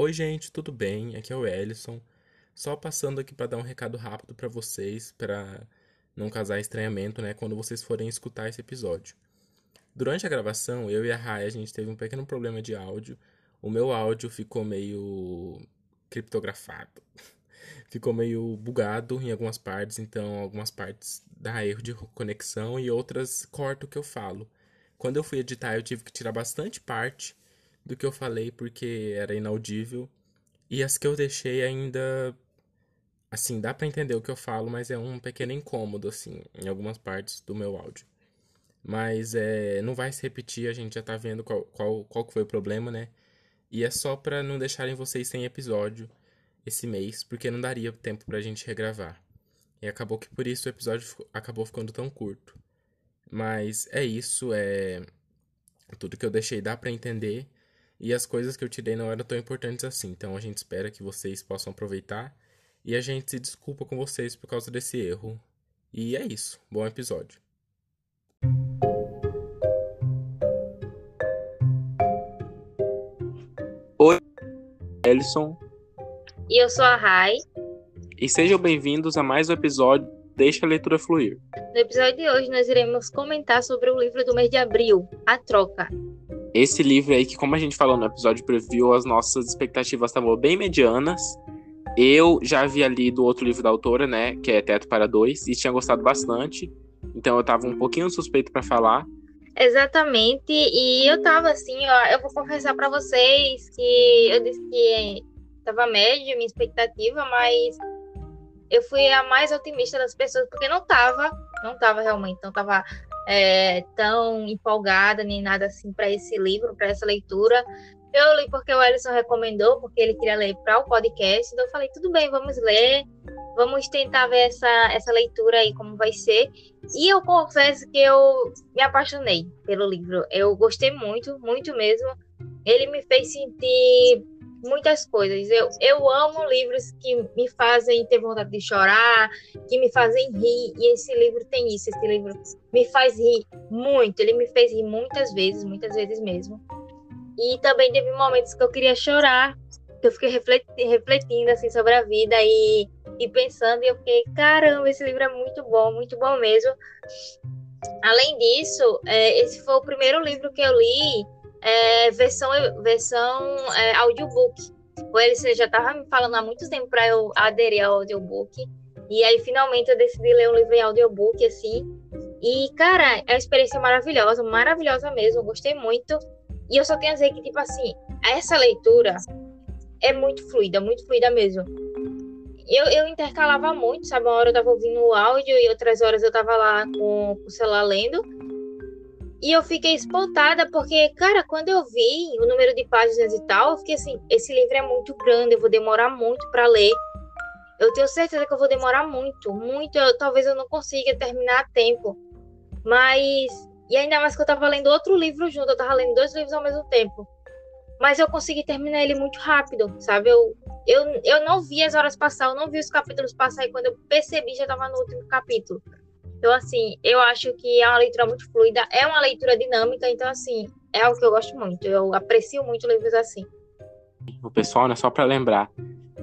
Oi, gente, tudo bem? Aqui é o Ellison. Só passando aqui para dar um recado rápido para vocês, para não causar estranhamento, né, quando vocês forem escutar esse episódio. Durante a gravação, eu e a Rai, a gente teve um pequeno problema de áudio. O meu áudio ficou meio criptografado. ficou meio bugado em algumas partes, então algumas partes dá erro de conexão e outras corta o que eu falo. Quando eu fui editar, eu tive que tirar bastante parte do que eu falei porque era inaudível. E as que eu deixei ainda assim, dá para entender o que eu falo, mas é um pequeno incômodo assim em algumas partes do meu áudio. Mas é, não vai se repetir, a gente já tá vendo qual, qual, qual foi o problema, né? E é só para não deixarem vocês sem episódio esse mês, porque não daria tempo pra gente regravar. E acabou que por isso o episódio acabou ficando tão curto. Mas é isso, é tudo que eu deixei dá para entender e as coisas que eu tirei não eram tão importantes assim. Então a gente espera que vocês possam aproveitar e a gente se desculpa com vocês por causa desse erro. E é isso. Bom episódio. Oi, Ellison. E eu sou a Rai. E sejam bem-vindos a mais um episódio Deixa a Leitura Fluir. No episódio de hoje, nós iremos comentar sobre o livro do mês de abril, A Troca, esse livro aí, que como a gente falou no episódio preview, as nossas expectativas estavam bem medianas. Eu já havia lido outro livro da autora, né, que é Teto para Dois, e tinha gostado bastante. Então eu tava um pouquinho suspeito para falar. Exatamente, e eu tava assim, ó, eu vou confessar para vocês que eu disse que tava médio minha expectativa, mas eu fui a mais otimista das pessoas, porque não tava, não tava realmente, não tava é, tão empolgada nem nada assim para esse livro, para essa leitura. Eu li porque o Ellison recomendou, porque ele queria ler para o podcast. Então eu falei, tudo bem, vamos ler, vamos tentar ver essa, essa leitura aí, como vai ser. E eu confesso que eu me apaixonei pelo livro. Eu gostei muito, muito mesmo. Ele me fez sentir muitas coisas. Eu, eu amo livros que me fazem ter vontade de chorar, que me fazem rir, e esse livro tem isso. Esse livro me faz rir muito. Ele me fez rir muitas vezes, muitas vezes mesmo. E também teve momentos que eu queria chorar, que eu fiquei refletindo, refletindo assim sobre a vida e, e pensando, e eu fiquei, caramba, esse livro é muito bom, muito bom mesmo. Além disso, é, esse foi o primeiro livro que eu li é, versão, versão é, audiobook. O LC já estava me falando há muito tempo para eu aderir ao audiobook. E aí, finalmente, eu decidi ler um livro em audiobook, assim. E, cara, é uma experiência maravilhosa, maravilhosa mesmo. Gostei muito. E eu só tenho a dizer que, tipo assim, essa leitura é muito fluida, muito fluida mesmo. Eu, eu intercalava muito, sabe? Uma hora eu tava ouvindo o áudio e outras horas eu tava lá com o celular lendo. E eu fiquei espantada, porque, cara, quando eu vi o número de páginas e tal, eu fiquei assim: esse livro é muito grande, eu vou demorar muito para ler. Eu tenho certeza que eu vou demorar muito, muito. Eu, talvez eu não consiga terminar a tempo. Mas. E ainda mais que eu tava lendo outro livro junto, eu tava lendo dois livros ao mesmo tempo. Mas eu consegui terminar ele muito rápido, sabe? Eu, eu, eu não vi as horas passar, eu não vi os capítulos passar, e quando eu percebi, já tava no último capítulo. Então, assim, eu acho que é uma leitura muito fluida, é uma leitura dinâmica, então, assim, é algo que eu gosto muito. Eu aprecio muito livros assim. O pessoal, né, só para lembrar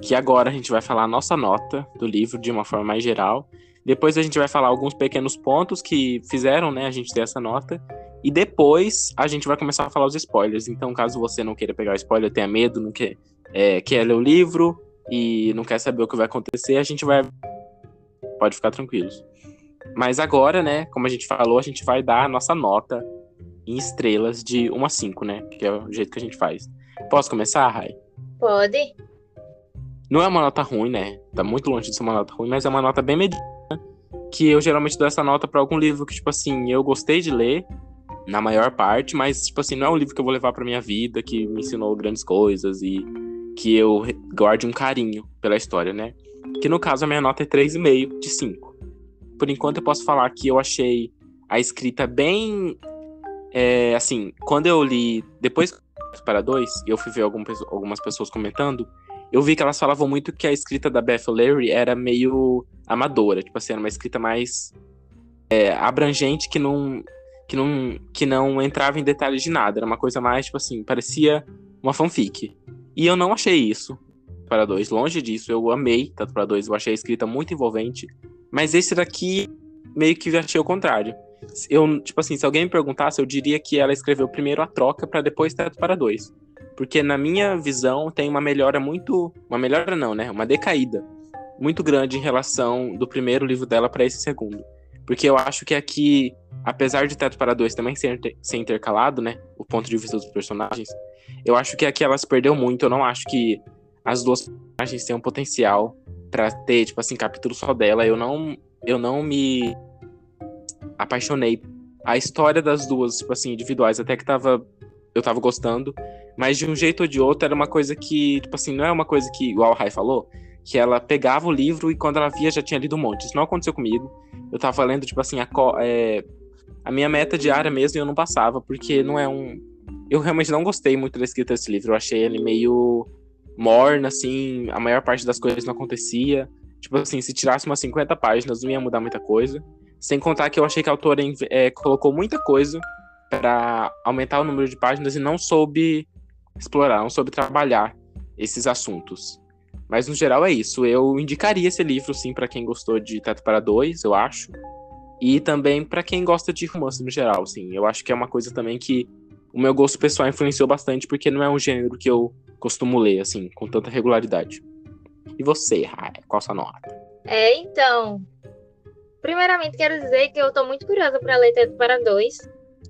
que agora a gente vai falar a nossa nota do livro de uma forma mais geral. Depois a gente vai falar alguns pequenos pontos que fizeram, né, a gente ter essa nota. E depois a gente vai começar a falar os spoilers. Então, caso você não queira pegar o spoiler, tenha medo, não quer, é, quer ler o livro e não quer saber o que vai acontecer, a gente vai. Pode ficar tranquilos. Mas agora, né, como a gente falou, a gente vai dar a nossa nota em estrelas de 1 a 5, né? Que é o jeito que a gente faz. Posso começar, Rai? Pode. Não é uma nota ruim, né? Tá muito longe de ser uma nota ruim, mas é uma nota bem mediana. Que eu geralmente dou essa nota para algum livro que, tipo assim, eu gostei de ler, na maior parte, mas, tipo assim, não é um livro que eu vou levar pra minha vida, que me ensinou grandes coisas e que eu guarde um carinho pela história, né? Que no caso a minha nota é 3,5 de 5 por enquanto eu posso falar que eu achei a escrita bem. É, assim, quando eu li. Depois para dois, eu fui ver algumas pessoas comentando. Eu vi que elas falavam muito que a escrita da Beth O'Leary era meio amadora, tipo assim, era uma escrita mais é, abrangente que não, que não que não entrava em detalhes de nada, era uma coisa mais tipo assim, parecia uma fanfic. E eu não achei isso para dois. Longe disso, eu amei Teto para dois. Eu achei a escrita muito envolvente. Mas esse daqui meio que achei o contrário. Eu, tipo assim, se alguém me perguntasse, eu diria que ela escreveu primeiro a troca para depois Teto para dois. Porque na minha visão tem uma melhora muito, uma melhora não, né? Uma decaída muito grande em relação do primeiro livro dela para esse segundo. Porque eu acho que aqui, apesar de Teto para Dois também ser, ser intercalado, né? O ponto de vista dos personagens, eu acho que aqui ela se perdeu muito. Eu não acho que as duas personagens um potencial para ter, tipo assim, capítulo só dela. Eu não, eu não me apaixonei. A história das duas, tipo assim, individuais, até que tava. Eu tava gostando. Mas de um jeito ou de outro, era uma coisa que, tipo assim, não é uma coisa que, igual o Rai falou, que ela pegava o livro e quando ela via já tinha lido um monte. Isso não aconteceu comigo. Eu tava lendo, tipo assim, a, é, a minha meta diária mesmo e eu não passava, porque não é um. Eu realmente não gostei muito da escrita desse livro. Eu achei ele meio morno, assim, a maior parte das coisas não acontecia. Tipo assim, se tirasse umas 50 páginas, não ia mudar muita coisa. Sem contar que eu achei que a autora é, colocou muita coisa para aumentar o número de páginas e não soube explorar, não soube trabalhar esses assuntos. Mas no geral é isso. Eu indicaria esse livro, sim, para quem gostou de Teto para Dois, eu acho. E também para quem gosta de romance no geral, sim. Eu acho que é uma coisa também que o meu gosto pessoal influenciou bastante, porque não é um gênero que eu costumo ler, assim, com tanta regularidade. E você, Raia, qual sua nota? É, então. Primeiramente, quero dizer que eu tô muito curiosa para ler Teto para Dois.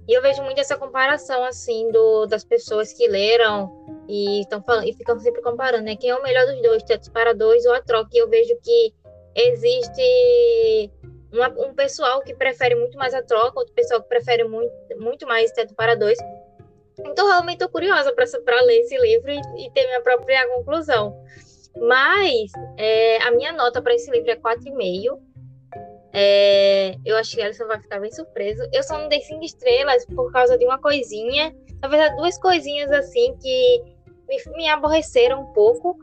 E eu vejo muito essa comparação, assim, do, das pessoas que leram e estão falando e ficam sempre comparando, né? Quem é o melhor dos dois, Tetos para dois ou a troca? E eu vejo que existe uma, um pessoal que prefere muito mais a troca, outro pessoal que prefere muito, muito mais Teto para dois. Então, realmente estou curiosa para ler esse livro e, e, ter minha própria conclusão. Mas é, a minha nota para esse livro é 4,5. É, eu acho que a Alison vai ficar bem surpresa. Eu só não dei cinco estrelas por causa de uma coisinha. Verdade, duas coisinhas assim que me, me aborreceram um pouco.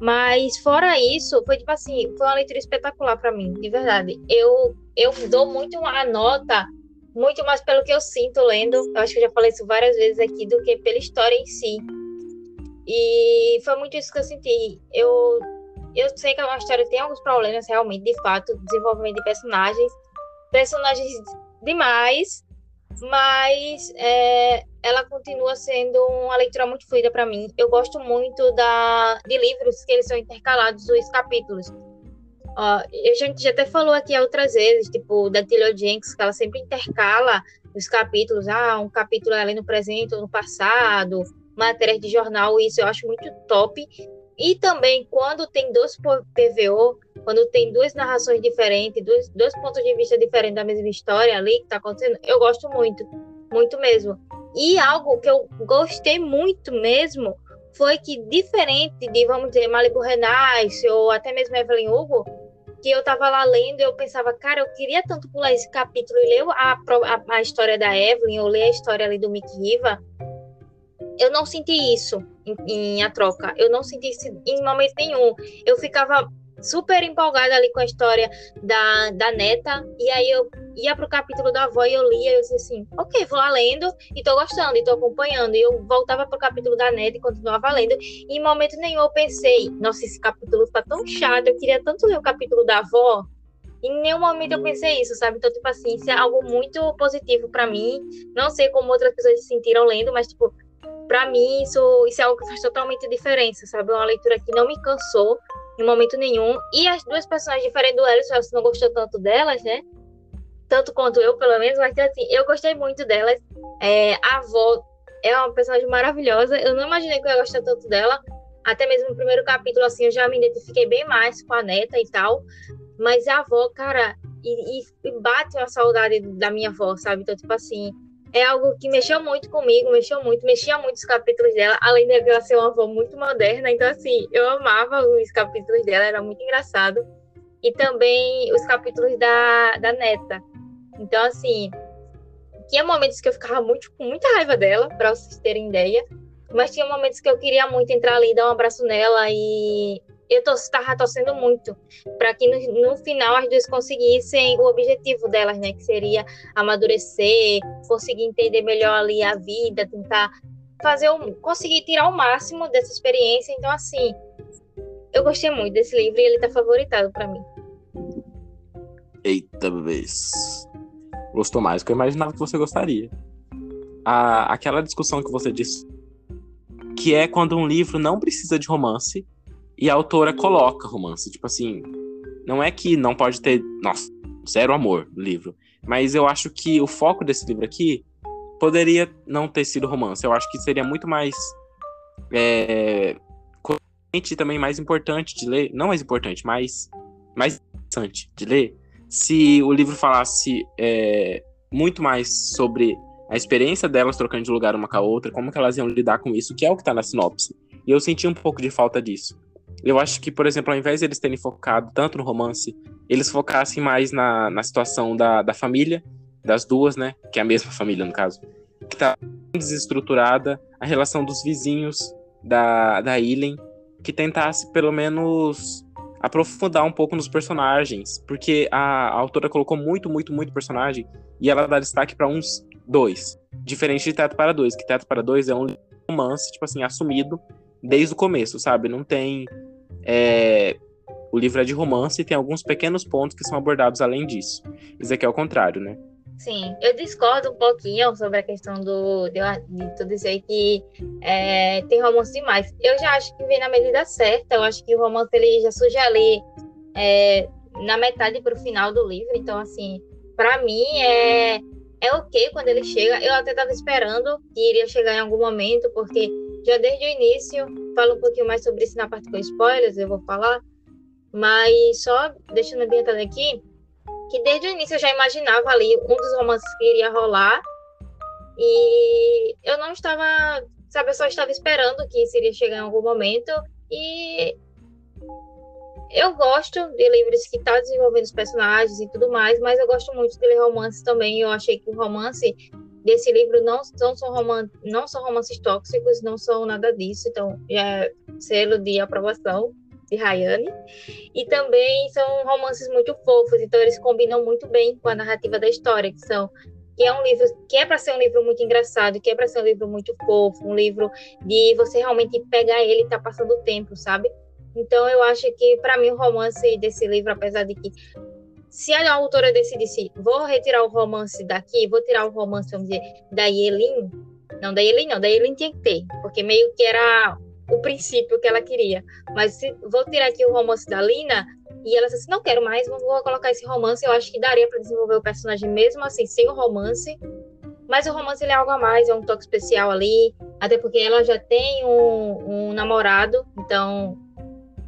Mas fora isso, foi tipo assim, foi uma leitura espetacular para mim, de verdade. Eu eu dou muito a nota muito mais pelo que eu sinto lendo. Eu acho que eu já falei isso várias vezes aqui do que pela história em si. E foi muito isso que eu senti. Eu eu sei que a história tem alguns problemas realmente, de fato, desenvolvimento de personagens, personagens demais, mas é, ela continua sendo uma leitura muito fluida para mim. Eu gosto muito da, de livros que eles são intercalados, os capítulos. Ó, a gente já até falou aqui outras vezes, tipo, da Tilly Jenks, que ela sempre intercala os capítulos, ah, um capítulo ali no presente ou no passado, matérias de jornal, isso eu acho muito top. E também quando tem dois PVO, quando tem duas narrações diferentes, dois, dois pontos de vista diferentes da mesma história ali que está acontecendo, eu gosto muito, muito mesmo. E algo que eu gostei muito mesmo foi que, diferente de, vamos dizer, Malibu Renais ou até mesmo Evelyn Hugo, que eu tava lá lendo e eu pensava, cara, eu queria tanto pular esse capítulo e ler a, a, a história da Evelyn ou ler a história ali do Mick Riva. Eu não senti isso em, em A Troca. Eu não senti isso em momento nenhum. Eu ficava super empolgada ali com a história da, da neta. E aí eu ia pro capítulo da avó e eu lia e eu disse assim, ok, vou lá lendo e tô gostando e tô acompanhando. E eu voltava pro capítulo da neta e continuava lendo. E em momento nenhum eu pensei, nossa, esse capítulo tá tão chato, eu queria tanto ler o capítulo da avó. Em nenhum momento eu pensei isso, sabe? Então, tipo assim, isso é algo muito positivo para mim. Não sei como outras pessoas se sentiram lendo, mas, tipo, para mim isso, isso é algo que faz totalmente diferença, sabe? É uma leitura que não me cansou em momento nenhum. E as duas personagens diferentes do você não gostou tanto delas, né? Tanto quanto eu, pelo menos, mas assim, eu gostei muito delas. É, a avó é uma personagem maravilhosa. Eu não imaginei que eu ia gostar tanto dela. Até mesmo no primeiro capítulo, assim, eu já me identifiquei bem mais com a neta e tal. Mas a avó, cara, e, e bate uma saudade da minha avó, sabe? Então, tipo assim, é algo que mexeu muito comigo, mexeu muito, mexia muito os capítulos dela, além de ela ser uma avó muito moderna, então assim, eu amava os capítulos dela, era muito engraçado. E também os capítulos da, da neta. Então, assim, tinha momentos que eu ficava muito, com muita raiva dela, para vocês terem ideia, mas tinha momentos que eu queria muito entrar ali, dar um abraço nela e eu estava torcendo muito para que no, no, final as duas conseguissem o objetivo delas, né? Que seria amadurecer, conseguir entender melhor ali a vida, tentar fazer o, conseguir tirar o máximo dessa experiência. Então, assim, eu gostei muito desse livro e ele tá favoritado para mim. Eita vez. Gostou mais do que eu imaginava que você gostaria. A, aquela discussão que você disse, que é quando um livro não precisa de romance e a autora coloca romance. Tipo assim, não é que não pode ter, nossa, zero amor no livro. Mas eu acho que o foco desse livro aqui poderia não ter sido romance. Eu acho que seria muito mais. É, e também mais importante de ler. Não mais importante, mas mais interessante de ler. Se o livro falasse é, muito mais sobre a experiência delas trocando de lugar uma com a outra, como que elas iam lidar com isso, que é o que tá na sinopse. E eu senti um pouco de falta disso. Eu acho que, por exemplo, ao invés de eles terem focado tanto no romance, eles focassem mais na, na situação da, da família, das duas, né? Que é a mesma família, no caso. Que tá desestruturada, a relação dos vizinhos da, da Illen, que tentasse pelo menos aprofundar um pouco nos personagens, porque a, a autora colocou muito, muito, muito personagem e ela dá destaque para uns dois, diferente de Teto para Dois, que Teto para Dois é um romance, tipo assim, assumido desde o começo, sabe? Não tem. É... O livro é de romance e tem alguns pequenos pontos que são abordados além disso. Isso aqui é o contrário, né? Sim, eu discordo um pouquinho sobre a questão do, de, de tu dizer que é, tem romance demais. Eu já acho que vem na medida certa. Eu acho que o romance ele já surge ali é, na metade para o final do livro. Então, assim, para mim é, é ok quando ele chega. Eu até estava esperando que iria chegar em algum momento, porque já desde o início, falo um pouquinho mais sobre isso na parte com spoilers, eu vou falar. Mas só deixando ambientado aqui, que desde o início eu já imaginava ali um dos romances que iria rolar. E eu não estava, sabe, eu só estava esperando que isso iria chegar em algum momento. E eu gosto de livros que tá desenvolvendo os personagens e tudo mais, mas eu gosto muito de ler romances também. Eu achei que o romance desse livro não, são, roman não são romances tóxicos, não são nada disso. Então, é selo de aprovação de Rayane. E também são romances muito fofos, então eles combinam muito bem com a narrativa da história, que são que é um livro que é para ser um livro muito engraçado, que é para ser um livro muito fofo, um livro de você realmente pegar ele e tá passando o tempo, sabe? Então eu acho que para mim o romance desse livro, apesar de que se a autora decidisse, vou retirar o romance daqui, vou tirar o romance, vamos dizer, da Yelin, não, da Yelin não, da Yelin tinha que ter, porque meio que era o princípio que ela queria. Mas se, vou tirar aqui o romance da Lina, e ela disse assim, não quero mais, vou colocar esse romance. Eu acho que daria para desenvolver o personagem mesmo assim, sem o romance. Mas o romance ele é algo a mais, é um toque especial ali. Até porque ela já tem um, um namorado, então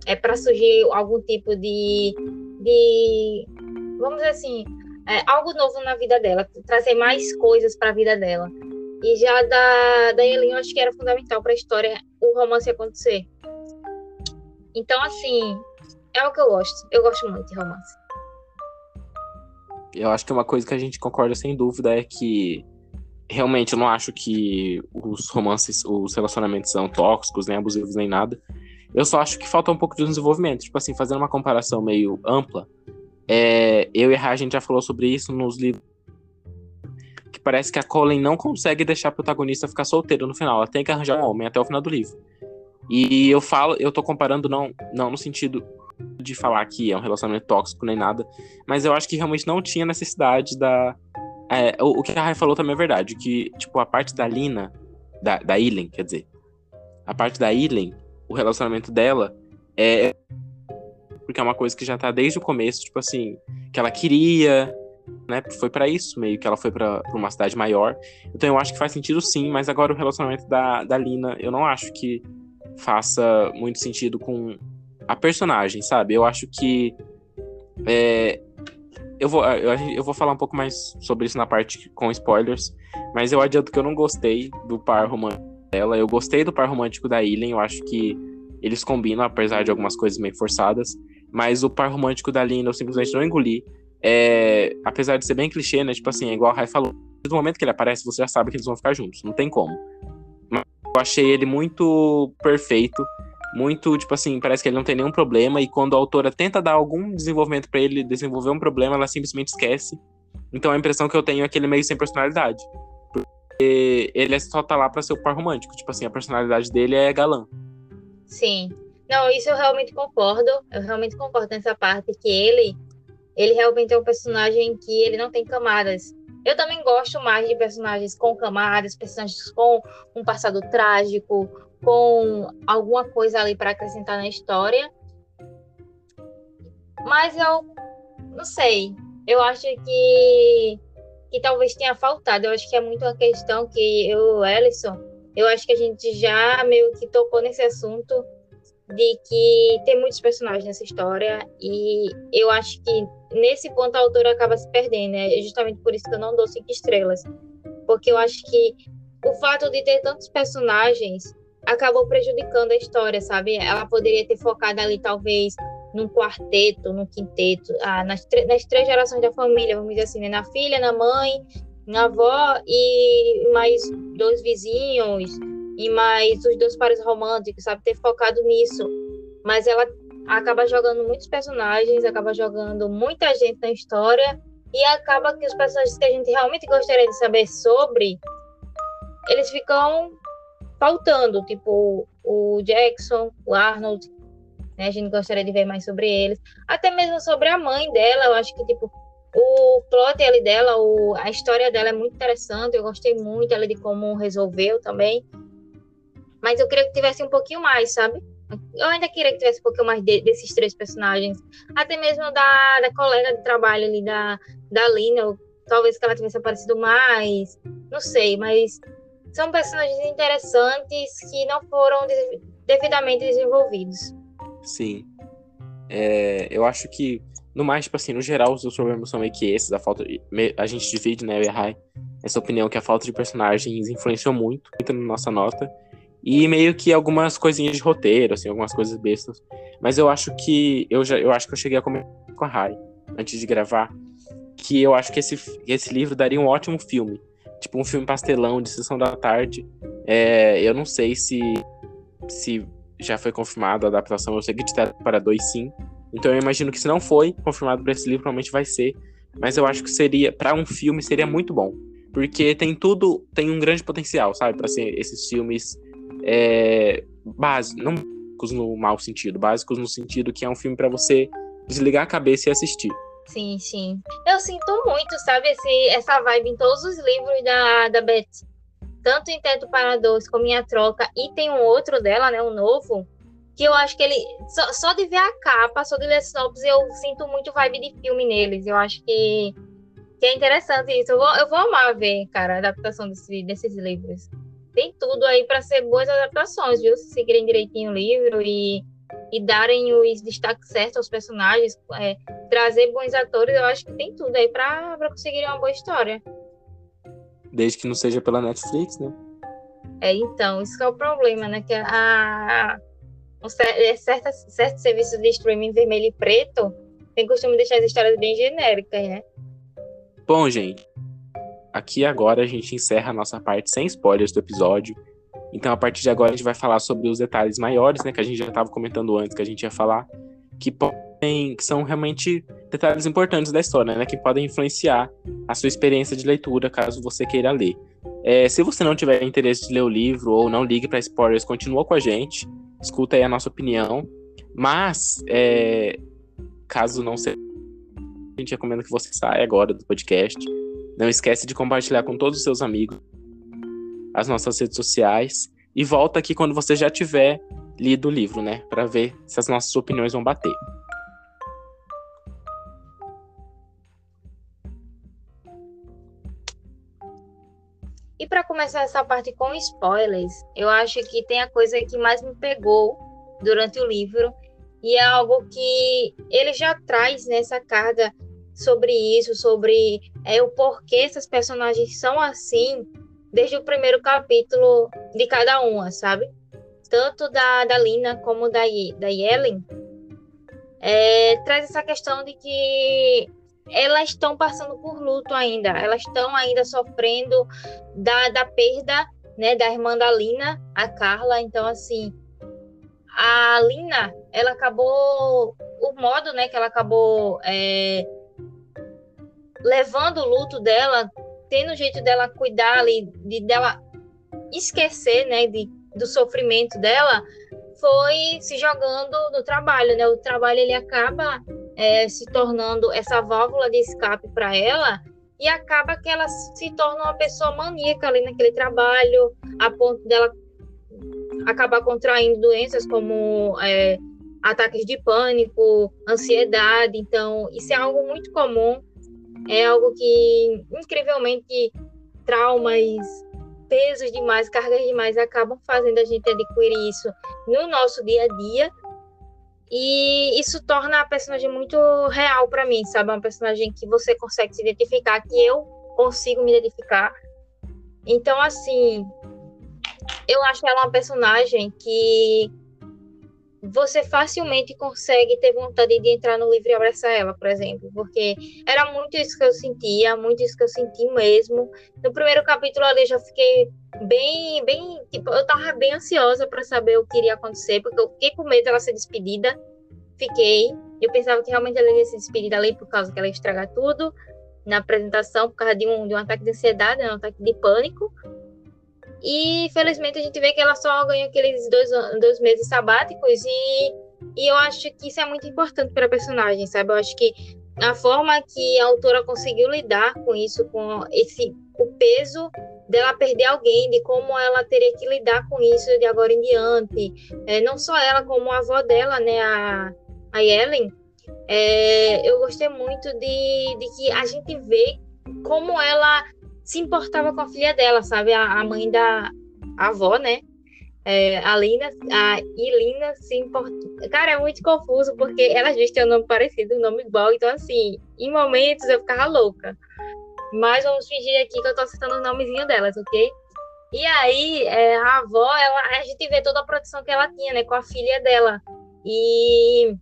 é para surgir algum tipo de, de vamos dizer assim, é, algo novo na vida dela, trazer mais coisas para a vida dela. E já da, da Elin, eu acho que era fundamental para a história o romance acontecer. Então, assim, é o que eu gosto. Eu gosto muito de romance. Eu acho que uma coisa que a gente concorda sem dúvida é que realmente eu não acho que os romances, os relacionamentos são tóxicos, nem abusivos, nem nada. Eu só acho que falta um pouco de desenvolvimento. Tipo assim, fazendo uma comparação meio ampla, é, eu e a, a gente já falou sobre isso nos livros que parece que a Colin não consegue deixar a protagonista ficar solteira no final. Ela tem que arranjar um homem até o final do livro. E eu falo, eu tô comparando não, não no sentido de falar que é um relacionamento tóxico nem nada, mas eu acho que realmente não tinha necessidade da. É, o, o, que a Rai falou também é verdade, que, tipo, a parte da Lina, da, da Ilen, quer dizer, a parte da Ilen, o relacionamento dela é. Porque é uma coisa que já tá desde o começo, tipo assim, que ela queria, né? Foi para isso meio que ela foi para uma cidade maior. Então eu acho que faz sentido sim, mas agora o relacionamento da, da Lina, eu não acho que faça muito sentido com a personagem, sabe? Eu acho que é, eu vou eu, eu vou falar um pouco mais sobre isso na parte com spoilers, mas eu adianto que eu não gostei do par romântico dela. Eu gostei do par romântico da Illen, eu acho que eles combinam, apesar de algumas coisas meio forçadas. Mas o par romântico da Lina eu simplesmente não engoli é, apesar de ser bem clichê, né? Tipo assim, é igual a Rai falou. No momento que ele aparece, você já sabe que eles vão ficar juntos. Não tem como. Mas eu achei ele muito perfeito. Muito, tipo assim, parece que ele não tem nenhum problema. E quando a autora tenta dar algum desenvolvimento para ele desenvolver um problema, ela simplesmente esquece. Então a impressão que eu tenho é que ele é meio sem personalidade. ele só tá lá pra ser o par romântico. Tipo assim, a personalidade dele é galã. Sim. Não, isso eu realmente concordo. Eu realmente concordo nessa parte que ele, ele realmente é um personagem que ele não tem camadas. Eu também gosto mais de personagens com camadas, personagens com um passado trágico, com alguma coisa ali para acrescentar na história. Mas eu não sei. Eu acho que que talvez tenha faltado. Eu acho que é muito uma questão que eu, Ellison, eu acho que a gente já meio que tocou nesse assunto de que tem muitos personagens nessa história e eu acho que nesse ponto a autora acaba se perdendo, né? É justamente por isso que eu não dou cinco estrelas, porque eu acho que o fato de ter tantos personagens acabou prejudicando a história, sabe? Ela poderia ter focado ali talvez num quarteto, num quinteto, ah, nas, nas três gerações da família, vamos dizer assim, né? na filha, na mãe, na avó e mais dois vizinhos e mais os dois pares românticos, sabe? Ter focado nisso. Mas ela acaba jogando muitos personagens, acaba jogando muita gente na história e acaba que os personagens que a gente realmente gostaria de saber sobre, eles ficam faltando, tipo o Jackson, o Arnold, né? A gente gostaria de ver mais sobre eles. Até mesmo sobre a mãe dela, eu acho que, tipo, o plot ali dela, o, a história dela é muito interessante. Eu gostei muito ela de como resolveu também. Mas eu queria que tivesse um pouquinho mais, sabe? Eu ainda queria que tivesse um pouquinho mais de, desses três personagens. Até mesmo da, da colega de trabalho ali, da, da Lina. Talvez que ela tivesse aparecido mais. Não sei, mas são personagens interessantes que não foram devidamente desenvolvidos. Sim. É, eu acho que, no mais, tipo assim, no geral, os problemas são meio que esses. A falta de, a gente divide, né, eu essa opinião que a falta de personagens influenciou muito, muito na nossa nota. E meio que algumas coisinhas de roteiro, assim, algumas coisas bestas. Mas eu acho que. Eu, já, eu acho que eu cheguei a comentar com a Rai, antes de gravar, que eu acho que esse, esse livro daria um ótimo filme. Tipo, um filme pastelão de sessão da tarde. É, eu não sei se, se já foi confirmado a adaptação, eu sei que Teto para dois sim. Então eu imagino que se não foi confirmado para esse livro, provavelmente vai ser. Mas eu acho que seria, para um filme, seria muito bom. Porque tem tudo, tem um grande potencial, sabe? Para ser esses filmes é, básicos, não básicos no mau sentido, básicos no sentido que é um filme para você desligar a cabeça e assistir. Sim, sim. Eu sinto muito, sabe, esse, essa vibe em todos os livros da, da Beth tanto em Teto para Dois como em A Troca, e tem um outro dela, né, um novo, que eu acho que ele, só, só de ver a capa, só de ler sinopse, eu sinto muito vibe de filme neles, eu acho que, que é interessante isso, eu vou, eu vou amar ver, cara, a adaptação desse, desses livros. Tem tudo aí para ser boas adaptações, viu, se seguirem direitinho o livro e, e darem os destaques certos aos personagens, é, trazer bons atores, eu acho que tem tudo aí para conseguir uma boa história. Desde que não seja pela Netflix, né? É, então, isso é o problema, né? Que a, a certos, certos serviços de streaming vermelho e preto tem costume de deixar as histórias bem genéricas, né? Bom, gente, aqui agora a gente encerra a nossa parte sem spoilers do episódio. Então, a partir de agora, a gente vai falar sobre os detalhes maiores, né? Que a gente já estava comentando antes que a gente ia falar, que podem, que são realmente detalhes importantes da história, né? Que podem influenciar a sua experiência de leitura, caso você queira ler. É, se você não tiver interesse de ler o livro ou não ligue para spoilers, continua com a gente, escuta aí a nossa opinião. Mas, é, caso não seja, gente recomenda que você saia agora do podcast. Não esquece de compartilhar com todos os seus amigos as nossas redes sociais e volta aqui quando você já tiver lido o livro, né, para ver se as nossas opiniões vão bater. E para começar essa parte com spoilers, eu acho que tem a coisa que mais me pegou durante o livro e é algo que ele já traz nessa carga sobre isso, sobre é, o porquê essas personagens são assim desde o primeiro capítulo de cada uma, sabe? Tanto da, da Lina como da, da Yellen, é, traz essa questão de que elas estão passando por luto ainda, elas estão ainda sofrendo da, da perda né, da irmã da Lina, a Carla. Então, assim, a Lina, ela acabou, o modo né, que ela acabou é, levando o luto dela tendo o jeito dela cuidar ali, de dela esquecer, né, de, do sofrimento dela, foi se jogando no trabalho, né? O trabalho ele acaba é, se tornando essa válvula de escape para ela e acaba que ela se torna uma pessoa maníaca ali naquele trabalho, a ponto dela acabar contraindo doenças como é, ataques de pânico, ansiedade. Então, isso é algo muito comum, é algo que incrivelmente traumas, pesos demais, cargas demais acabam fazendo a gente adquirir isso no nosso dia a dia. E isso torna a personagem muito real para mim, sabe? Uma personagem que você consegue se identificar, que eu consigo me identificar. Então, assim, eu acho ela uma personagem que você facilmente consegue ter vontade de entrar no livro e abraçar ela, por exemplo, porque era muito isso que eu sentia, muito isso que eu senti mesmo. No primeiro capítulo ali eu já fiquei bem, bem, tipo, eu tava bem ansiosa para saber o que iria acontecer, porque eu fiquei com medo dela ser despedida. Fiquei, eu pensava que realmente ela ia ser despedida ali por causa que ela ia estragar tudo na apresentação, por causa de um, de um ataque de ansiedade, né, um ataque de pânico. E felizmente a gente vê que ela só ganha aqueles dois, dois meses sabáticos e, e eu acho que isso é muito importante para a personagem, sabe? Eu acho que a forma que a autora conseguiu lidar com isso, com esse o peso dela perder alguém, de como ela teria que lidar com isso de agora em diante. É, não só ela, como a avó dela, né, a, a Ellen. É, eu gostei muito de, de que a gente vê como ela se importava com a filha dela, sabe? A, a mãe da a avó, né? É, a Lina, a Ilina se importa. Cara, é muito confuso porque elas duas têm um nome parecido, um nome igual. Então, assim, em momentos eu ficava louca. Mas vamos fingir aqui que eu tô acertando o nomezinho delas, ok? E aí, é, a avó, ela, a gente vê toda a proteção que ela tinha, né, com a filha dela. E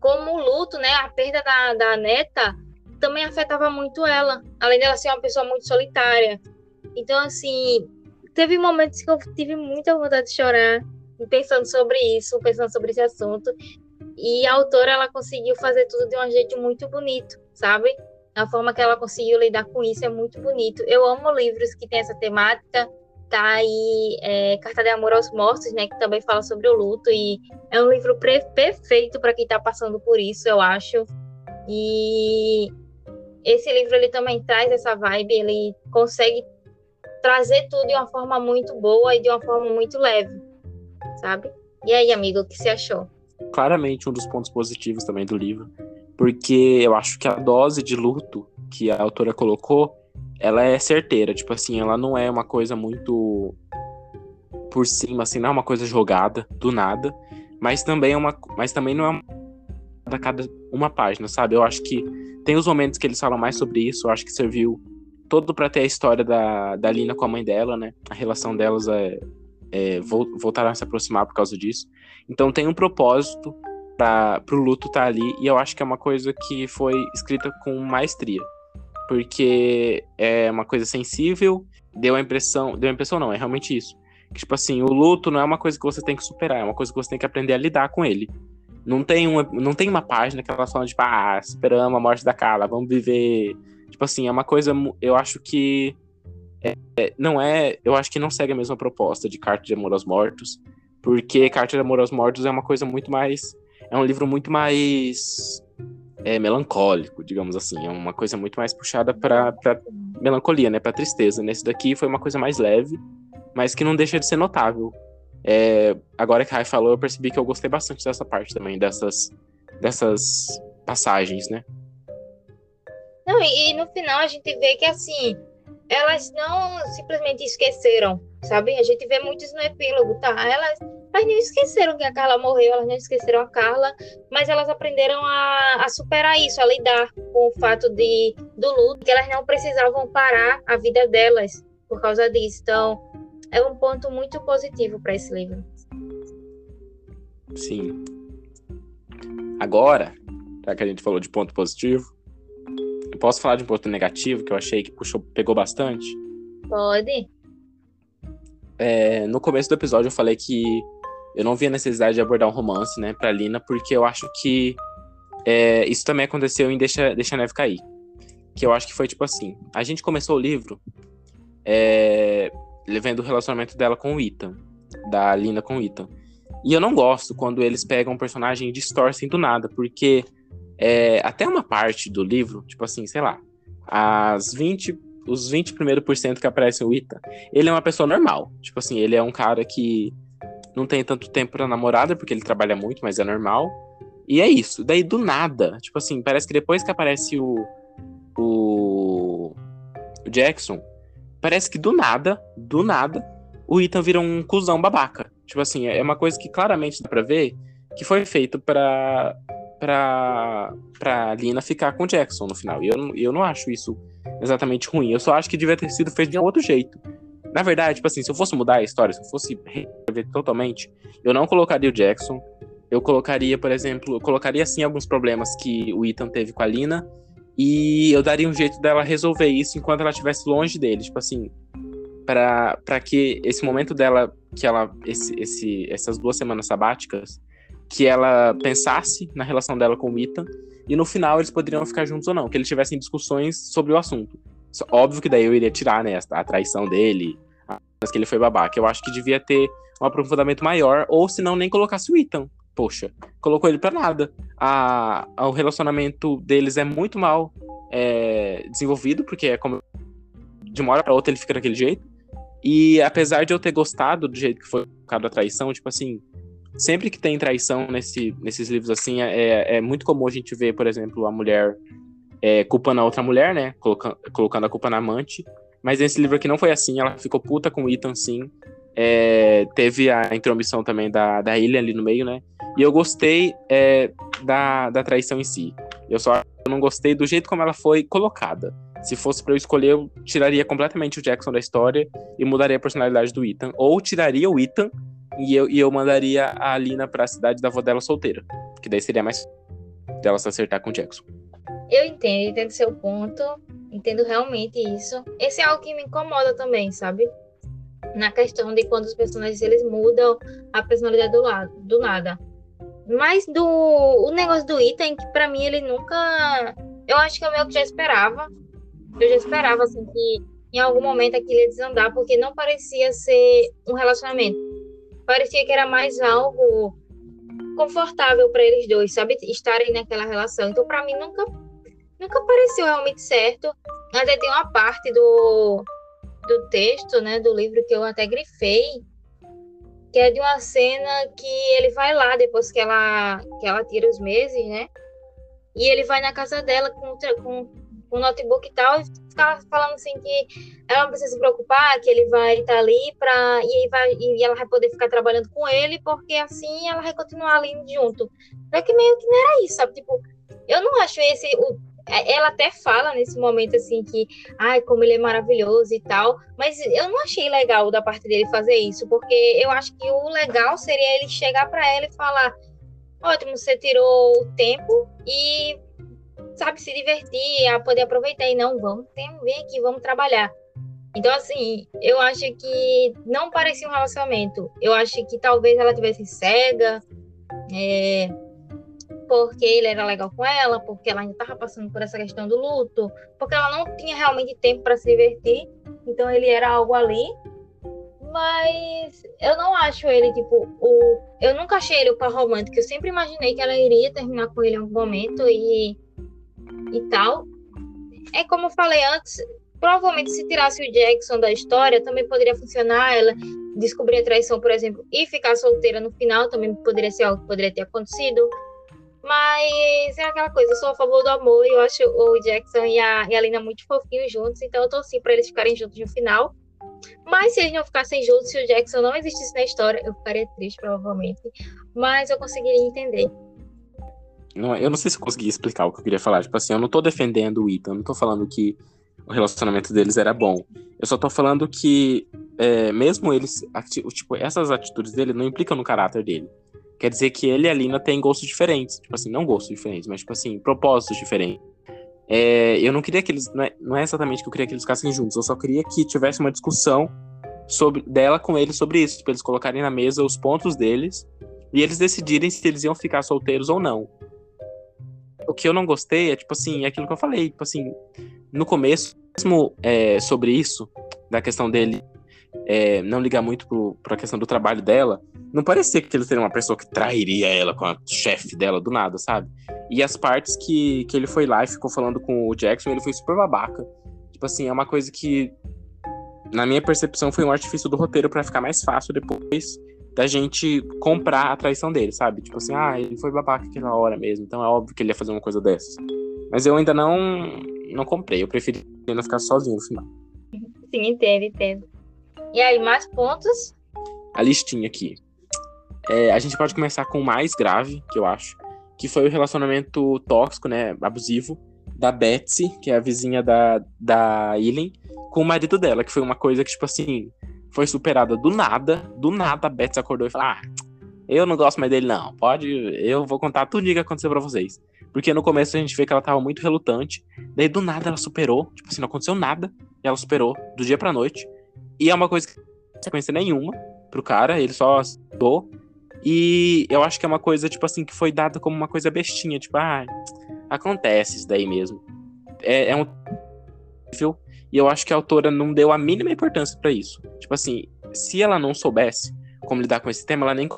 como luto, né, a perda da, da neta, também afetava muito ela, além dela ser uma pessoa muito solitária. Então, assim, teve momentos que eu tive muita vontade de chorar, pensando sobre isso, pensando sobre esse assunto. E a autora, ela conseguiu fazer tudo de um jeito muito bonito, sabe? A forma que ela conseguiu lidar com isso é muito bonito. Eu amo livros que têm essa temática. Tá aí é, Carta de Amor aos Mortos, né? Que também fala sobre o luto. E é um livro perfeito para quem está passando por isso, eu acho. E esse livro ele também traz essa vibe, ele consegue trazer tudo de uma forma muito boa e de uma forma muito leve, sabe? E aí, amigo, o que você achou? Claramente um dos pontos positivos também do livro, porque eu acho que a dose de luto que a autora colocou, ela é certeira, tipo assim, ela não é uma coisa muito por cima, assim, não é uma coisa jogada do nada, mas também é uma, mas também não é uma a cada uma página, sabe? Eu acho que tem os momentos que eles falam mais sobre isso, eu acho que serviu todo para ter a história da, da Lina com a mãe dela, né? A relação delas é, é a se aproximar por causa disso. Então tem um propósito para o luto estar tá ali e eu acho que é uma coisa que foi escrita com maestria, porque é uma coisa sensível, deu a impressão, deu a impressão não, é realmente isso. Que, tipo assim, o luto não é uma coisa que você tem que superar, é uma coisa que você tem que aprender a lidar com ele. Não tem, uma, não tem uma página que elas falam, tipo, ah, esperamos a morte da Carla, vamos viver. Tipo assim, é uma coisa. Eu acho que. É, é, não é. Eu acho que não segue a mesma proposta de Carta de Amor aos Mortos. Porque Carta de Amor aos Mortos é uma coisa muito mais. É um livro muito mais. É, melancólico, digamos assim. É uma coisa muito mais puxada para melancolia, né? Pra tristeza. Nesse daqui foi uma coisa mais leve, mas que não deixa de ser notável. É, agora que a Rai falou, eu percebi que eu gostei bastante dessa parte também, dessas, dessas passagens, né? Não, e, e no final a gente vê que assim, elas não simplesmente esqueceram, sabe? A gente vê muitos no epílogo, tá? Elas, elas não esqueceram que a Carla morreu, elas não esqueceram a Carla, mas elas aprenderam a, a superar isso, a lidar com o fato de, do luto, que elas não precisavam parar a vida delas por causa disso. Então, é um ponto muito positivo para esse livro. Sim. Agora, já que a gente falou de ponto positivo, eu posso falar de um ponto negativo que eu achei que puxou, pegou bastante? Pode. É, no começo do episódio eu falei que eu não via necessidade de abordar um romance, né, pra Lina, porque eu acho que é, isso também aconteceu em Deixa, Deixa a Neve Cair. que eu acho que foi tipo assim: a gente começou o livro é, vendo o relacionamento dela com o Ethan, da Lina com o Ethan. E eu não gosto quando eles pegam um personagem e distorcem do nada, porque é, até uma parte do livro, tipo assim, sei lá, as 20, os 20 primeiros por cento que aparecem o Ethan, ele é uma pessoa normal. Tipo assim, ele é um cara que não tem tanto tempo pra namorada, porque ele trabalha muito, mas é normal. E é isso. Daí, do nada, tipo assim, parece que depois que aparece o, o, o Jackson, parece que do nada, do nada, o Ethan vira um cuzão babaca. Tipo assim, é uma coisa que claramente dá pra ver que foi feito pra, pra, pra Lina ficar com o Jackson no final. E eu, eu não acho isso exatamente ruim. Eu só acho que devia ter sido feito de um outro jeito. Na verdade, tipo assim, se eu fosse mudar a história, se eu fosse rever totalmente, eu não colocaria o Jackson. Eu colocaria, por exemplo, eu colocaria sim alguns problemas que o Ethan teve com a Lina. E eu daria um jeito dela resolver isso enquanto ela estivesse longe dele. Tipo assim, para que esse momento dela, que ela, esse, esse, essas duas semanas sabáticas, que ela pensasse na relação dela com o Ethan. E no final eles poderiam ficar juntos ou não, que eles tivessem discussões sobre o assunto. Óbvio que daí eu iria tirar, né, a traição dele, mas que ele foi babaca. Eu acho que devia ter um aprofundamento maior, ou se não, nem colocasse o Ethan. Poxa, colocou ele pra nada. A, a o relacionamento deles é muito mal é, desenvolvido, porque é como de uma hora pra outra ele fica daquele jeito. E apesar de eu ter gostado do jeito que foi colocado a traição, tipo assim, sempre que tem traição nesse, nesses livros assim, é, é, é muito comum a gente ver, por exemplo, a mulher é, culpando a outra mulher, né? Colocando, colocando a culpa na amante. Mas nesse livro aqui não foi assim, ela ficou puta com o Ethan, sim. É, teve a intromissão também da, da Ilha ali no meio, né? E eu gostei é, da, da traição em si. Eu só não gostei do jeito como ela foi colocada. Se fosse para eu escolher, eu tiraria completamente o Jackson da história e mudaria a personalidade do Ethan. Ou tiraria o Ethan e eu, e eu mandaria a Alina para a cidade da avó dela solteira. Que daí seria mais dela se acertar com o Jackson. Eu entendo, entendo seu ponto, entendo realmente isso. Esse é algo que me incomoda também, sabe? Na questão de quando os personagens eles mudam a personalidade do lado, do nada. Mas do o negócio do item que para mim ele nunca, eu acho que é o meu que já esperava. Eu já esperava assim que em algum momento aquilo ia desandar porque não parecia ser um relacionamento. Parecia que era mais algo confortável para eles dois, sabe? Estarem naquela relação. Então, para mim, nunca nunca pareceu realmente certo. Até tem uma parte do, do texto, né, do livro que eu até grifei, que é de uma cena que ele vai lá depois que ela, que ela tira os meses, né? E ele vai na casa dela com, com, com o notebook e tal, e fica falando assim que ela não precisa se preocupar, que ele vai estar tá ali para e, vai, e ela vai poder ficar trabalhando com ele, porque assim ela vai continuar ali junto. Só que meio que não era isso, sabe? Tipo, eu não acho esse o, é, ela até fala nesse momento assim que, ai, como ele é maravilhoso e tal, mas eu não achei legal da parte dele fazer isso, porque eu acho que o legal seria ele chegar para ela e falar: ótimo, você tirou o tempo e sabe se divertir, a poder aproveitar e não, vamos, tem, vem aqui, vamos trabalhar. Então, assim, eu acho que não parecia um relacionamento. Eu acho que talvez ela tivesse cega, é, porque ele era legal com ela, porque ela ainda estava passando por essa questão do luto, porque ela não tinha realmente tempo para se divertir, então ele era algo ali. Mas eu não acho ele, tipo, o. Eu nunca achei ele o par romântico. Eu sempre imaginei que ela iria terminar com ele em algum momento e. e tal. É como eu falei antes, provavelmente se tirasse o Jackson da história, também poderia funcionar. Ela descobrir a traição, por exemplo, e ficar solteira no final, também poderia ser algo que poderia ter acontecido. Mas é aquela coisa, eu sou a favor do amor e eu acho o Jackson e a, e a Lina muito fofinhos juntos, então eu torci para eles ficarem juntos no final. Mas se eles não ficassem juntos, se o Jackson não existisse na história, eu ficaria triste, provavelmente. Mas eu conseguiria entender. Não, eu não sei se eu consegui explicar o que eu queria falar. Tipo assim, eu não tô defendendo o Ethan, eu não tô falando que o relacionamento deles era bom. Eu só tô falando que, é, mesmo eles, tipo, essas atitudes dele não implicam no caráter dele quer dizer que ele e a Lina têm gostos diferentes. Tipo assim, não gostos diferentes, mas, tipo assim, propósitos diferentes. É, eu não queria que eles. Não é, não é, exatamente que eu queria que eles ficassem juntos, eu só queria que tivesse uma discussão sobre, dela com ele sobre isso, para eles colocarem na mesa os pontos deles e eles decidirem se eles iam ficar solteiros ou não. O que eu não gostei é, tipo assim, é aquilo que eu falei, tipo assim, no começo, mesmo é, sobre isso, da questão dele é, não ligar muito pro, pra questão do trabalho dela, não parecia que ele seria uma pessoa que trairia ela com a chefe dela do nada, sabe? E as partes que, que ele foi lá e ficou falando com o Jackson, ele foi super babaca. Tipo assim, é uma coisa que, na minha percepção, foi um artifício do roteiro para ficar mais fácil depois da gente comprar a traição dele, sabe? Tipo assim, ah, ele foi babaca aquela hora mesmo, então é óbvio que ele ia fazer uma coisa dessas. Mas eu ainda não não comprei, eu preferi ainda ficar sozinho no final. Sim, entendo, entendo. E aí, mais pontos? A listinha aqui. É, a gente pode começar com o mais grave, que eu acho, que foi o relacionamento tóxico, né, abusivo, da Betsy, que é a vizinha da, da Eileen, com o marido dela, que foi uma coisa que, tipo assim, foi superada do nada, do nada a Betsy acordou e falou, ah, eu não gosto mais dele não, pode, eu vou contar tudo o que aconteceu pra vocês. Porque no começo a gente vê que ela tava muito relutante, daí do nada ela superou, tipo assim, não aconteceu nada, e ela superou do dia pra noite, e é uma coisa que não tem sequência nenhuma pro cara, ele só aceitou, e eu acho que é uma coisa, tipo assim, que foi dada como uma coisa bestinha, tipo, ah, acontece isso daí mesmo. É, é um. E eu acho que a autora não deu a mínima importância para isso. Tipo assim, se ela não soubesse como lidar com esse tema, ela nem,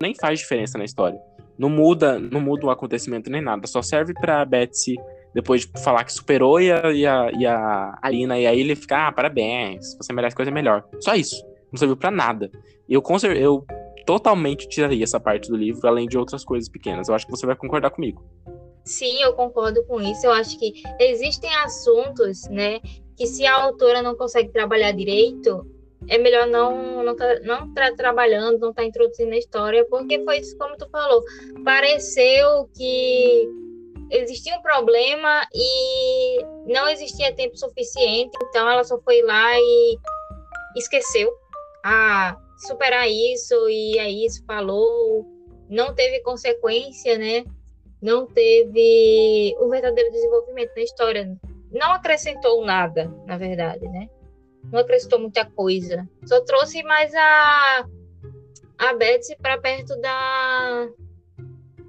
nem faz diferença na história. Não muda, não muda o acontecimento nem nada. Só serve pra Betsy depois de falar que superou e a, e a, e a Alina e aí ele fica, ah, parabéns, você merece coisa melhor. Só isso. Não serviu para nada. Eu, eu totalmente tiraria essa parte do livro, além de outras coisas pequenas. Eu acho que você vai concordar comigo. Sim, eu concordo com isso. Eu acho que existem assuntos, né, que se a autora não consegue trabalhar direito, é melhor não não tá, não tá trabalhando, não tá introduzindo a história, porque foi isso como tu falou. Pareceu que existia um problema e não existia tempo suficiente, então ela só foi lá e esqueceu. Ah, superar isso e é isso, falou, não teve consequência, né? Não teve o verdadeiro desenvolvimento na história. Não acrescentou nada, na verdade, né? Não acrescentou muita coisa. Só trouxe mais a a Betsy para perto da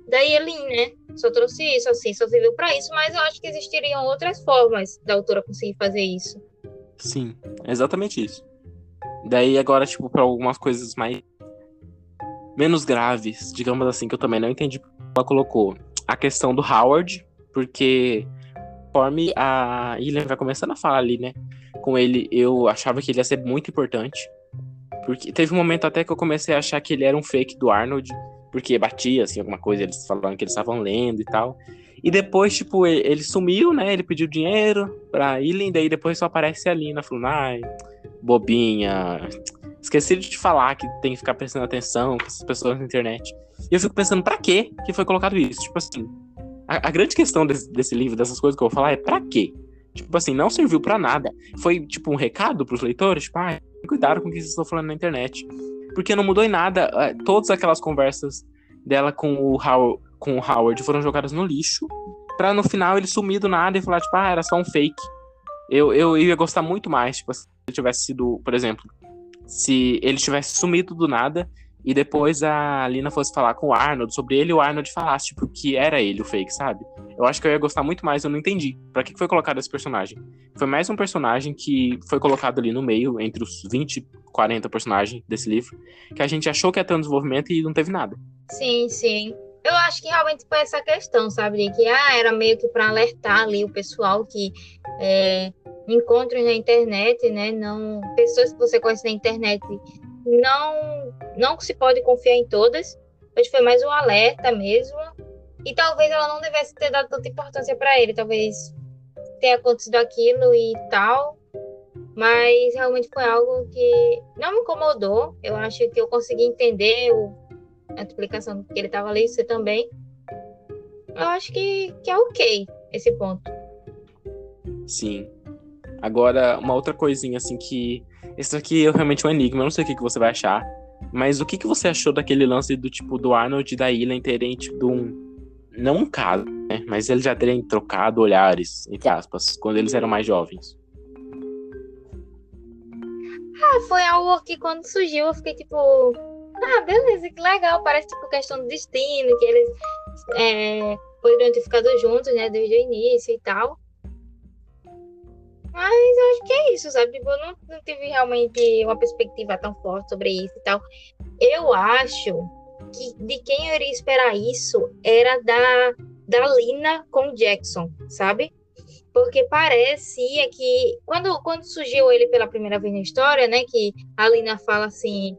da Yelin, né? Só trouxe isso, assim, só serviu para isso, mas eu acho que existiriam outras formas da autora conseguir fazer isso. Sim, exatamente isso. Daí agora, tipo, pra algumas coisas mais. menos graves, digamos assim, que eu também não entendi ela colocou. A questão do Howard, porque conforme a Ilha vai começando a falar ali, né? Com ele, eu achava que ele ia ser muito importante. Porque teve um momento até que eu comecei a achar que ele era um fake do Arnold, porque batia, assim, alguma coisa, eles falando que eles estavam lendo e tal. E depois, tipo, ele, ele sumiu, né? Ele pediu dinheiro pra Ilha, daí depois só aparece a Lina falando, ai, bobinha. Esqueci de te falar que tem que ficar prestando atenção com essas pessoas na internet. E eu fico pensando, pra quê que foi colocado isso? Tipo assim, a, a grande questão desse, desse, livro, dessas coisas que eu vou falar, é pra quê? Tipo assim, não serviu para nada. Foi, tipo, um recado pros leitores, tipo, ah, cuidado com o que vocês estão falando na internet. Porque não mudou em nada. É, todas aquelas conversas dela com o, Howard, com o Howard foram jogadas no lixo. Pra no final ele sumir do nada e falar, tipo, ah, era só um fake. Eu, eu ia gostar muito mais, tipo, se ele tivesse sido, por exemplo, se ele tivesse sumido do nada e depois a Lina fosse falar com o Arnold sobre ele o Arnold falasse, tipo, que era ele o fake, sabe? Eu acho que eu ia gostar muito mais, eu não entendi. Pra que foi colocado esse personagem? Foi mais um personagem que foi colocado ali no meio, entre os 20, 40 personagens desse livro, que a gente achou que ia ter um desenvolvimento e não teve nada. Sim, sim. Eu acho que realmente foi essa questão, sabe? Que ah, era meio que para alertar ali o pessoal que é, encontros na internet, né? Não, pessoas que você conhece na internet, não, não se pode confiar em todas. Hoje foi mais um alerta mesmo. E talvez ela não devesse ter dado tanta importância para ele. Talvez tenha acontecido aquilo e tal. Mas realmente foi algo que não me incomodou. Eu acho que eu consegui entender o, a explicação que ele estava ali, você também. Eu acho que, que é ok esse ponto. Sim. Agora, uma outra coisinha, assim, que. Esse aqui é realmente um enigma, eu não sei o que, que você vai achar. Mas o que, que você achou daquele lance do tipo do Arnold e da Ilha terem, tipo, um. Não um caso, né? Mas eles já terem trocado olhares, entre aspas, quando eles eram mais jovens. Ah, foi algo que quando surgiu eu fiquei tipo. Ah, beleza, que legal. Parece tipo questão do destino, que eles é, poderiam ter ficado juntos, né, desde o início e tal. Mas eu acho que é isso, sabe? Tipo, eu não, não tive realmente uma perspectiva tão forte sobre isso e tal. Eu acho que de quem eu iria esperar isso era da, da Lina com Jackson, sabe? Porque parecia que quando, quando surgiu ele pela primeira vez na história, né? Que a Lina fala assim: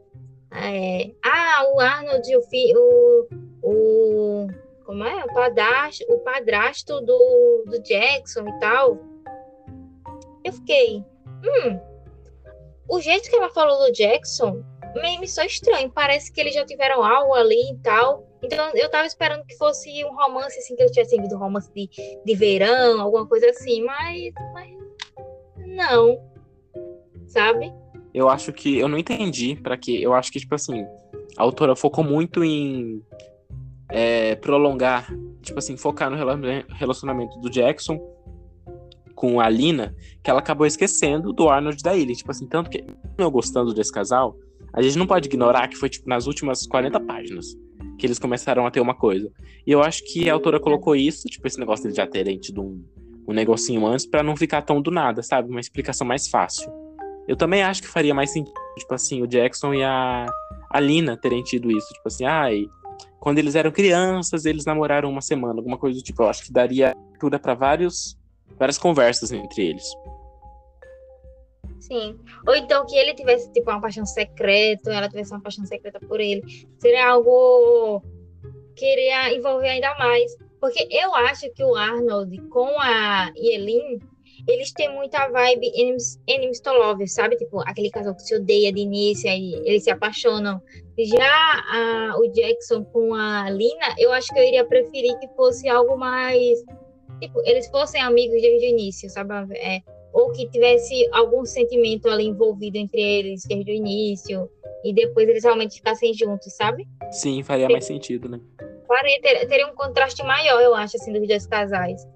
é, Ah, o Arnold, o, o, o como é? O padrasto, o padrasto do, do Jackson e tal. Eu fiquei, hum, o jeito que ela falou do Jackson me, me só estranho. Parece que eles já tiveram algo ali e tal. Então eu tava esperando que fosse um romance, assim, que eles tivessem vindo um romance de, de verão, alguma coisa assim, mas, mas não. Sabe? Eu acho que eu não entendi para que. Eu acho que, tipo assim, a autora focou muito em é, prolongar, tipo assim, focar no relacionamento do Jackson com a Lina, que ela acabou esquecendo do Arnold da ilha. Tipo assim, tanto que eu gostando desse casal, a gente não pode ignorar que foi tipo nas últimas 40 páginas que eles começaram a ter uma coisa. E eu acho que a autora colocou isso, tipo esse negócio de já terem tido um, um negocinho antes para não ficar tão do nada, sabe? Uma explicação mais fácil. Eu também acho que faria mais sentido, tipo assim, o Jackson e a, a Lina terem tido isso, tipo assim, ai, quando eles eram crianças, eles namoraram uma semana, alguma coisa do tipo. Eu acho que daria abertura para vários várias conversas entre eles. Sim. Ou então que ele tivesse tipo uma paixão secreta, ela tivesse uma paixão secreta por ele. Seria algo que iria envolver ainda mais. Porque eu acho que o Arnold com a Yelin eles têm muita vibe enemies, to sabe? Tipo, aquele casal que se odeia de início, aí eles se apaixonam. Já a, o Jackson com a Lina, eu acho que eu iria preferir que fosse algo mais. Tipo, eles fossem amigos desde o início, sabe? É, ou que tivesse algum sentimento ali envolvido entre eles desde o início, e depois eles realmente ficassem juntos, sabe? Sim, faria mais sentido, né? Faria, ter, teria um contraste maior, eu acho, assim, dos dois casais.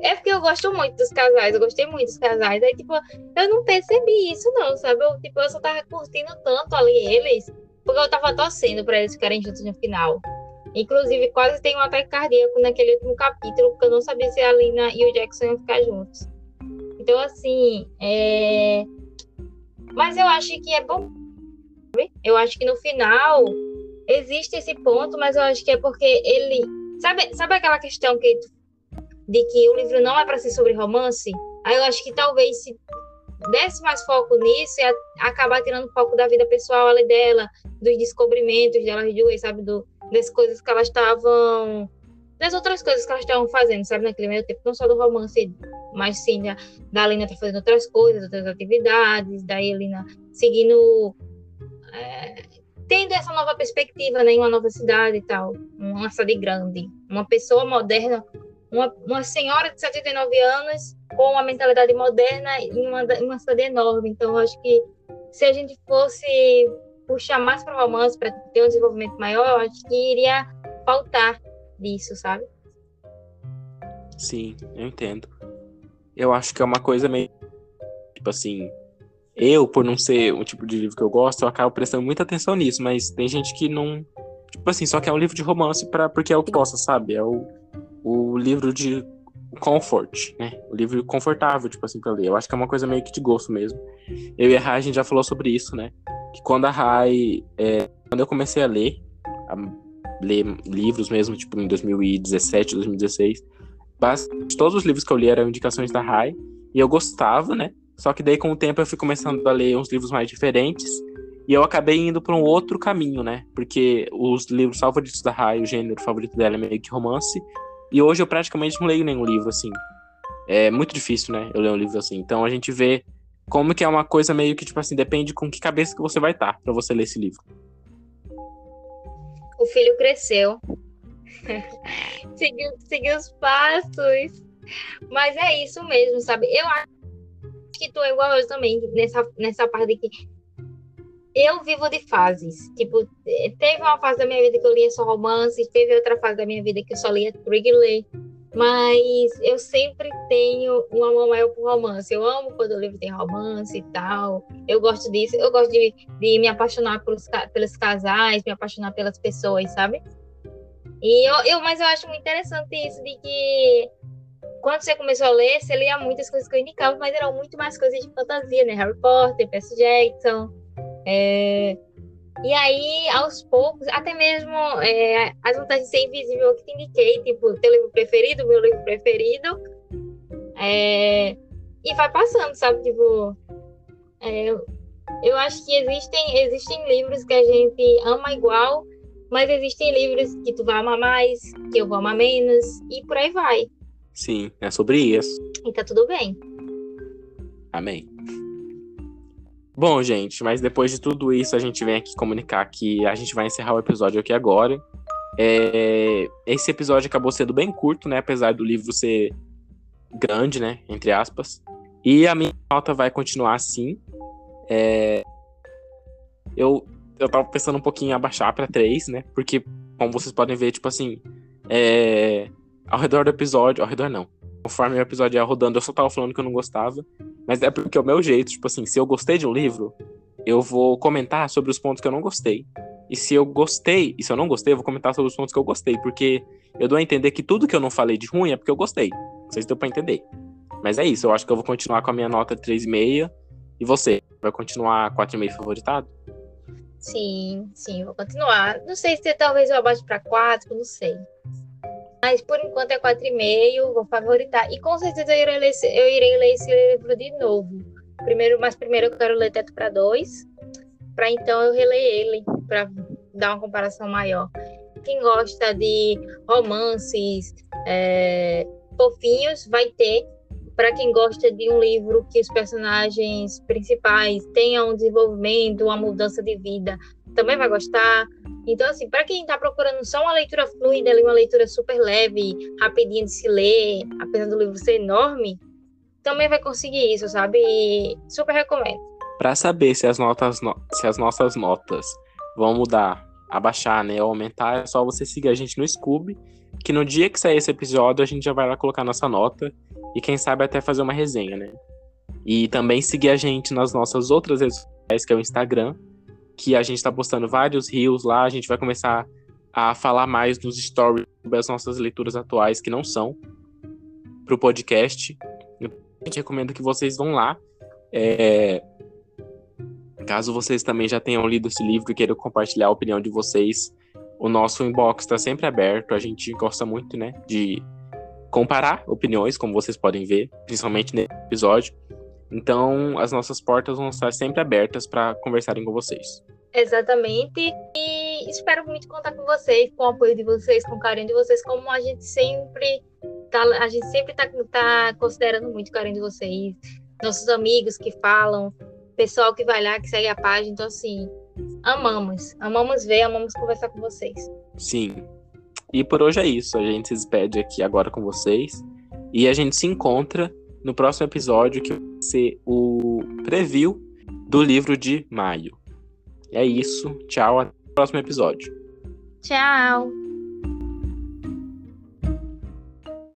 É porque eu gosto muito dos casais, eu gostei muito dos casais. Aí, tipo, eu não percebi isso, não, sabe? Eu, tipo, eu só tava curtindo tanto ali eles, porque eu tava torcendo pra eles ficarem juntos no final. Inclusive, quase tem um ataque cardíaco naquele último capítulo, porque eu não sabia se a Lina e o Jackson iam ficar juntos. Então, assim, é... Mas eu acho que é bom. Eu acho que no final existe esse ponto, mas eu acho que é porque ele. Sabe, sabe aquela questão que de que o livro não é para ser sobre romance, aí eu acho que talvez se desse mais foco nisso e acabar tirando foco da vida pessoal ali dela, dos descobrimentos delas duas, sabe, do, das coisas que elas estavam das outras coisas que elas estavam fazendo, sabe, naquele meio tempo, não só do romance, mas sim da, da Alina tá fazendo outras coisas, outras atividades, da Helena seguindo é, tendo essa nova perspectiva, né, em uma nova cidade e tal, uma cidade grande, uma pessoa moderna uma, uma senhora de 79 anos com uma mentalidade moderna em uma, uma cidade enorme. Então, acho que se a gente fosse puxar mais para romance, para ter um desenvolvimento maior, eu acho que iria faltar disso, sabe? Sim, eu entendo. Eu acho que é uma coisa meio. Tipo assim. Eu, por não ser o tipo de livro que eu gosto, eu acabo prestando muita atenção nisso, mas tem gente que não. Tipo assim, só quer um livro de romance pra, porque é o que gosta, sabe? É o, o livro de comfort, né? O livro confortável, tipo assim, pra ler. Eu acho que é uma coisa meio que de gosto mesmo. Eu e a Rai, a gente já falou sobre isso, né? Que quando a Rai... É, quando eu comecei a ler, a ler livros mesmo, tipo em 2017, 2016, basicamente todos os livros que eu li eram indicações da Rai, e eu gostava, né? Só que daí com o tempo eu fui começando a ler uns livros mais diferentes, e eu acabei indo para um outro caminho, né? Porque os livros favoritos da Rai, o gênero favorito dela é meio que romance, e hoje eu praticamente não leio nenhum livro assim. É muito difícil, né? Eu ler um livro assim. Então a gente vê como que é uma coisa meio que, tipo assim, depende com que cabeça que você vai estar tá para você ler esse livro. O filho cresceu. seguiu, seguiu os passos. Mas é isso mesmo, sabe? Eu acho que tu é igual eu também, nessa, nessa parte que eu vivo de fases. Tipo, teve uma fase da minha vida que eu lia só romances, teve outra fase da minha vida que eu só lia thriller, mas eu sempre tenho um amor maior por romance. Eu amo quando o livro tem romance e tal. Eu gosto disso. Eu gosto de, de me apaixonar pelos, pelos casais, me apaixonar pelas pessoas, sabe? E eu, eu, mas eu acho muito interessante isso de que quando você começou a ler, você lia muitas coisas que eu indicava, mas eram muito mais coisas de fantasia, né? Harry Potter, Percy Jackson. É... E aí, aos poucos, até mesmo é, As Vantagens de Ser Invisível, que te indiquei, tipo, teu livro preferido, meu livro preferido. É... E vai passando, sabe? Tipo, é, eu acho que existem, existem livros que a gente ama igual, mas existem livros que tu vai amar mais, que eu vou amar menos, e por aí vai. Sim, é sobre isso. E tá tudo bem. Amém. Bom, gente, mas depois de tudo isso, a gente vem aqui comunicar que a gente vai encerrar o episódio aqui agora. É... Esse episódio acabou sendo bem curto, né? Apesar do livro ser grande, né? Entre aspas. E a minha nota vai continuar assim. É... Eu, eu tava pensando um pouquinho em abaixar para 3, né? Porque, como vocês podem ver, tipo assim, é... ao redor do episódio, ao redor não. Conforme o episódio ia rodando, eu só tava falando que eu não gostava. Mas é porque é o meu jeito, tipo assim, se eu gostei de um livro, eu vou comentar sobre os pontos que eu não gostei. E se eu gostei, e se eu não gostei, eu vou comentar sobre os pontos que eu gostei. Porque eu dou a entender que tudo que eu não falei de ruim é porque eu gostei. Vocês deu pra entender. Mas é isso, eu acho que eu vou continuar com a minha nota 3,5. E você, vai continuar 4,5 favoritado? Sim, sim, vou continuar. Não sei se talvez eu abaixe para 4, não sei. Mas por enquanto é 4,5, vou favoritar. E com certeza eu irei, ler, eu irei ler esse livro de novo. Primeiro, mas primeiro eu quero ler Teto para dois, para então eu reler ele, para dar uma comparação maior. Quem gosta de romances é, fofinhos vai ter para quem gosta de um livro que os personagens principais tenham um desenvolvimento, uma mudança de vida, também vai gostar. Então, assim, para quem está procurando só uma leitura fluida, uma leitura super leve, rapidinha de se ler, apesar do livro ser enorme, também vai conseguir isso, sabe? E super recomendo. Para saber se as notas, se as nossas notas vão mudar, abaixar, né, ou aumentar, é só você seguir a gente no Scoob, que no dia que sair esse episódio a gente já vai lá colocar nossa nota e quem sabe até fazer uma resenha, né? E também seguir a gente nas nossas outras redes sociais, que é o Instagram, que a gente está postando vários rios lá. A gente vai começar a falar mais nos stories sobre as nossas leituras atuais, que não são, para o podcast. A gente recomenda que vocês vão lá. É... Caso vocês também já tenham lido esse livro e queiram compartilhar a opinião de vocês, o nosso inbox está sempre aberto. A gente gosta muito, né, de comparar opiniões, como vocês podem ver, principalmente nesse episódio. Então, as nossas portas vão estar sempre abertas para conversarem com vocês. Exatamente. E espero muito contar com vocês, com o apoio de vocês, com o carinho de vocês, como a gente sempre tá, a gente sempre está tá considerando muito o carinho de vocês, nossos amigos que falam, pessoal que vai lá, que segue a página. Então, assim, amamos. Amamos ver, amamos conversar com vocês. Sim. E por hoje é isso. A gente se despede aqui agora com vocês. E a gente se encontra no próximo episódio, que vai ser o preview do livro de maio. É isso. Tchau. Até o próximo episódio. Tchau.